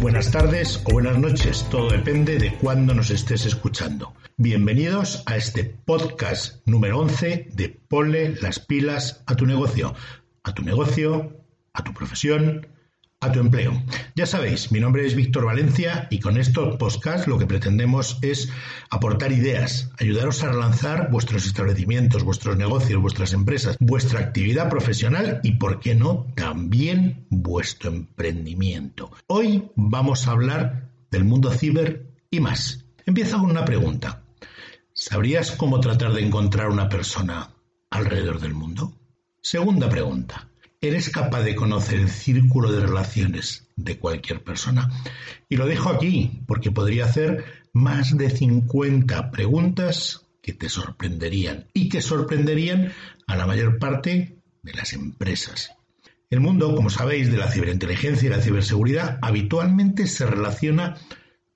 buenas tardes o buenas noches, todo depende de cuándo nos estés escuchando. Bienvenidos a este podcast número 11 de Ponle las pilas a tu negocio, a tu negocio, a tu profesión, a tu empleo. Ya sabéis, mi nombre es Víctor Valencia y con estos podcasts lo que pretendemos es aportar ideas, ayudaros a relanzar vuestros establecimientos, vuestros negocios, vuestras empresas, vuestra actividad profesional y, por qué no, también vuestro emprendimiento. Hoy vamos a hablar del mundo ciber y más. Empiezo con una pregunta. ¿Sabrías cómo tratar de encontrar una persona alrededor del mundo? Segunda pregunta. ¿Eres capaz de conocer el círculo de relaciones de cualquier persona? Y lo dejo aquí porque podría hacer más de 50 preguntas que te sorprenderían y que sorprenderían a la mayor parte de las empresas. El mundo, como sabéis, de la ciberinteligencia y la ciberseguridad habitualmente se relaciona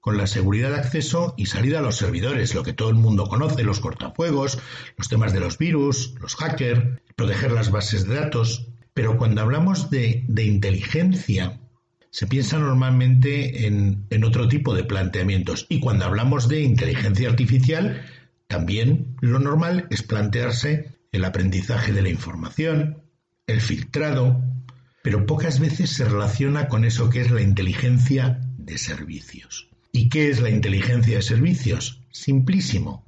con la seguridad de acceso y salida a los servidores, lo que todo el mundo conoce, los cortafuegos, los temas de los virus, los hackers, proteger las bases de datos, pero cuando hablamos de, inteligencia, se piensa normalmente en, en, otro tipo de planteamientos. Y cuando hablamos de inteligencia artificial, también lo normal es plantearse el aprendizaje de la información, el filtrado, pero pocas veces se relaciona con eso que es la inteligencia de servicios. ¿Y qué es la inteligencia de servicios? Simplísimo.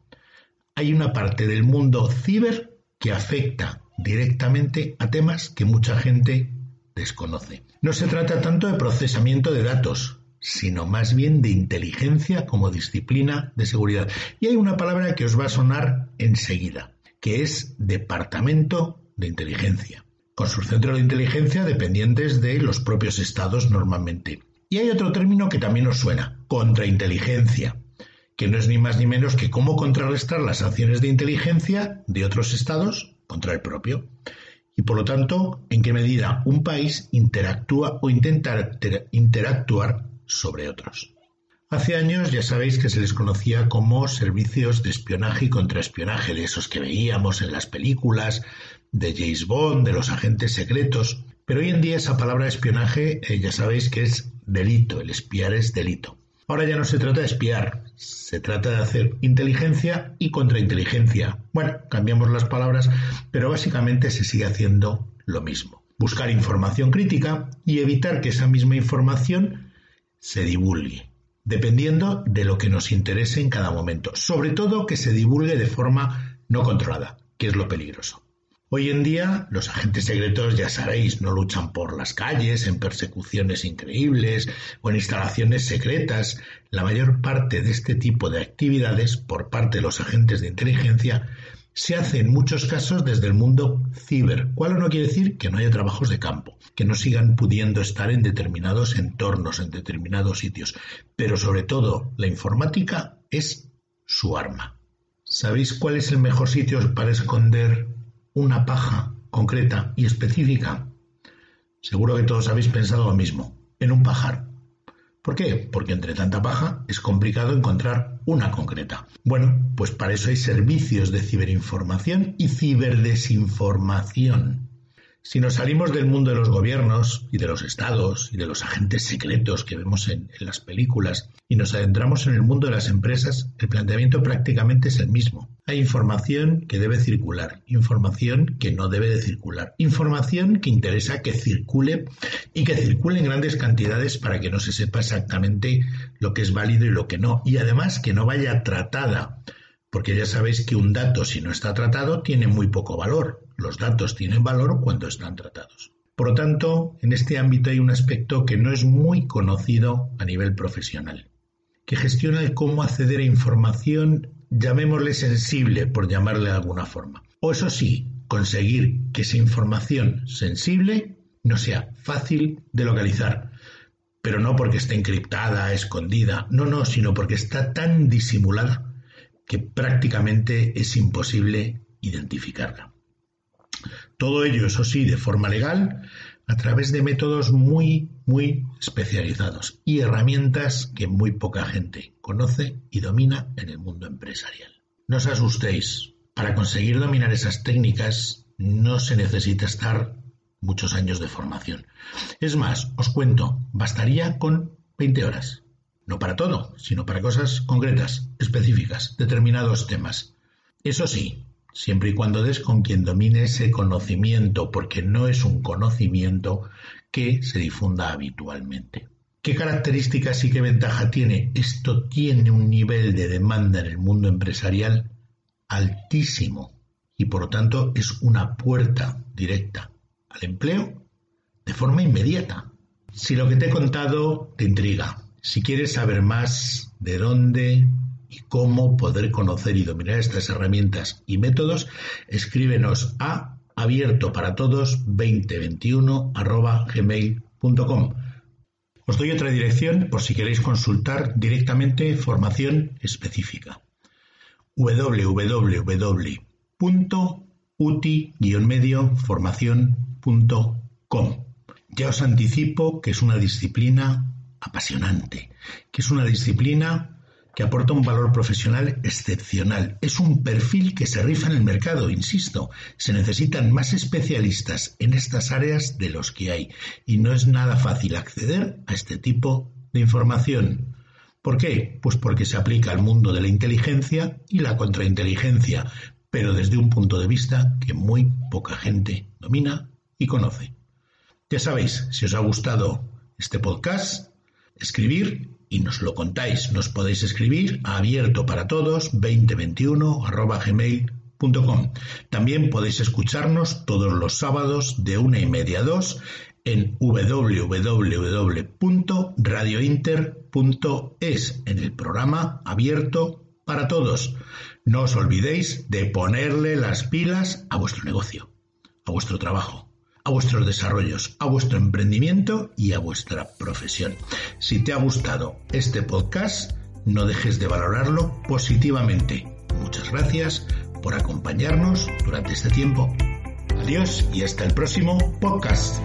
Hay una parte del mundo ciber que afecta directamente a temas que mucha gente desconoce. No se trata tanto de procesamiento de datos, sino más bien de inteligencia como disciplina de seguridad. Y hay una palabra que os va a sonar enseguida, que es departamento de inteligencia, con sus centros de inteligencia dependientes de los propios estados normalmente. Y hay otro término que también os suena, contrainteligencia, que no es ni más ni menos que cómo contrarrestar las acciones de inteligencia de otros estados contra el propio. Y por lo tanto, en qué medida un país interactúa o intenta interactuar sobre otros. Hace años ya sabéis que se les conocía como servicios de espionaje y contraespionaje, de esos que veíamos en las películas, de James Bond, de los agentes secretos. Pero hoy en día esa palabra espionaje eh, ya sabéis que es delito, el espiar es delito. Ahora ya no se trata de espiar, se trata de hacer inteligencia y contrainteligencia. Bueno, cambiamos las palabras, pero básicamente se sigue haciendo lo mismo. Buscar información crítica y evitar que esa misma información se divulgue, dependiendo de lo que nos interese en cada momento. Sobre todo que se divulgue de forma no controlada, que es lo peligroso. Hoy en día los agentes secretos, ya sabéis, no luchan por las calles en persecuciones increíbles o en instalaciones secretas. La mayor parte de este tipo de actividades por parte de los agentes de inteligencia se hace en muchos casos desde el mundo ciber, cual no quiere decir que no haya trabajos de campo, que no sigan pudiendo estar en determinados entornos, en determinados sitios, pero sobre todo la informática es su arma. ¿Sabéis cuál es el mejor sitio para esconder una paja concreta y específica? Seguro que todos habéis pensado lo mismo, en un pajar. ¿Por qué? Porque entre tanta paja es complicado encontrar una concreta. Bueno, pues para eso hay servicios de ciberinformación y ciberdesinformación. Si nos salimos del mundo de los gobiernos y de los estados y de los agentes secretos que vemos en, en, las películas y nos adentramos en el mundo de las empresas, el planteamiento prácticamente es el mismo. Hay información que debe circular, información que no debe de circular, información que interesa que circule y que circule en grandes cantidades para que no se sepa exactamente lo que es válido y lo que no, y además que no vaya tratada porque ya sabéis que un dato si no está tratado tiene muy poco valor. Los datos tienen valor cuando están tratados. Por lo tanto, en este ámbito hay un aspecto que no es muy conocido a nivel profesional. que gestiona el cómo acceder a información, llamémosle sensible, por llamarle de alguna forma. O eso sí, conseguir que esa información sensible no sea fácil de localizar. Pero no porque esté encriptada, escondida, no, no, sino porque está tan disimulada que prácticamente es imposible identificarla. Todo ello, eso sí, de forma legal, a través de métodos muy, muy especializados y herramientas que muy poca gente conoce y domina en el mundo empresarial. No os asustéis, para conseguir dominar esas técnicas no se necesita estar muchos años de formación. Es más, os cuento, bastaría con 20 horas. No para todo, sino para cosas concretas, específicas, determinados temas. Eso sí, siempre y cuando des con quien domine ese conocimiento, porque no es un conocimiento que se difunda habitualmente. ¿Qué características y qué ventaja tiene? Esto tiene un nivel de demanda en el mundo empresarial altísimo y por lo tanto es una puerta directa al empleo de forma inmediata. Si lo que te he contado te intriga, si quieres saber más de dónde y cómo poder conocer y dominar estas herramientas y métodos, escríbenos a abierto para todos 2021 gmail.com. Os doy otra dirección por si queréis consultar directamente formación específica www.uti-medioformación.com. Ya os anticipo que es una disciplina apasionante, que es una disciplina que aporta un valor profesional excepcional. Es un perfil que se rifa en el mercado, insisto. Se necesitan más especialistas en estas áreas de los que hay y no es nada fácil acceder a este tipo de información. ¿Por qué? Pues porque se aplica al mundo de la inteligencia y la contrainteligencia, pero desde un punto de vista que muy poca gente domina y conoce. Ya sabéis, si os ha gustado este podcast, escribir y nos lo contáis. Nos podéis escribir a abierto para todos 2021 gmail.com. También podéis escucharnos todos los sábados de una y media a dos en www.radiointer.es en el programa abierto para todos. No os olvidéis de ponerle las pilas a vuestro negocio, a vuestro trabajo, a vuestros desarrollos, a vuestro emprendimiento y a vuestra profesión. Si te ha gustado este podcast, no dejes de valorarlo positivamente. Muchas gracias por acompañarnos durante este tiempo. Adiós y hasta el próximo podcast.